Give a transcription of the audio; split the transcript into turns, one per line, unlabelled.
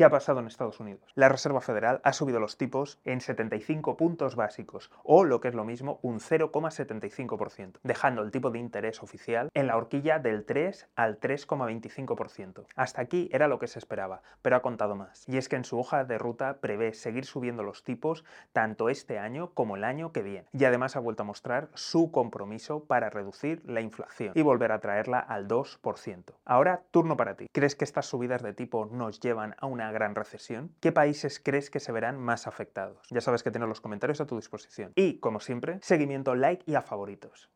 ¿Qué ha pasado en Estados Unidos? La Reserva Federal ha subido los tipos en 75 puntos básicos, o lo que es lo mismo, un 0,75%, dejando el tipo de interés oficial en la horquilla del 3 al 3,25%. Hasta aquí era lo que se esperaba, pero ha contado más. Y es que en su hoja de ruta prevé seguir subiendo los tipos tanto este año como el año que viene. Y además ha vuelto a mostrar su compromiso para reducir la inflación y volver a traerla al 2%. Ahora, turno para ti. ¿Crees que estas subidas de tipo nos llevan a una gran recesión? ¿Qué países crees que se verán más afectados? Ya sabes que tienes los comentarios a tu disposición. Y, como siempre, seguimiento, like y a favoritos.